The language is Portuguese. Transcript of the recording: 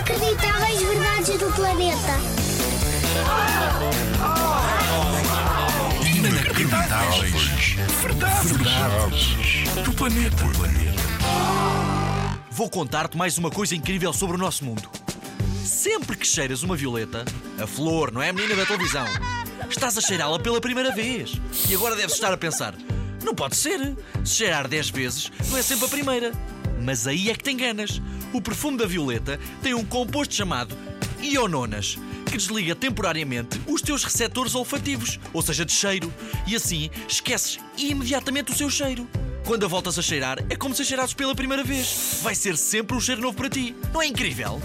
Inacreditáveis verdades do planeta. Inacreditáveis. Verdades. Verdades. Do planeta. Vou contar-te mais uma coisa incrível sobre o nosso mundo. Sempre que cheiras uma violeta, a flor, não é a menina da televisão, estás a cheirá-la pela primeira vez. E agora deves estar a pensar: não pode ser. Se cheirar 10 vezes, não é sempre a primeira. Mas aí é que te enganas. O perfume da violeta tem um composto chamado iononas, que desliga temporariamente os teus receptores olfativos, ou seja, de cheiro, e assim esqueces imediatamente o seu cheiro. Quando a voltas a cheirar, é como se cheirasses pela primeira vez. Vai ser sempre um cheiro novo para ti. Não é incrível?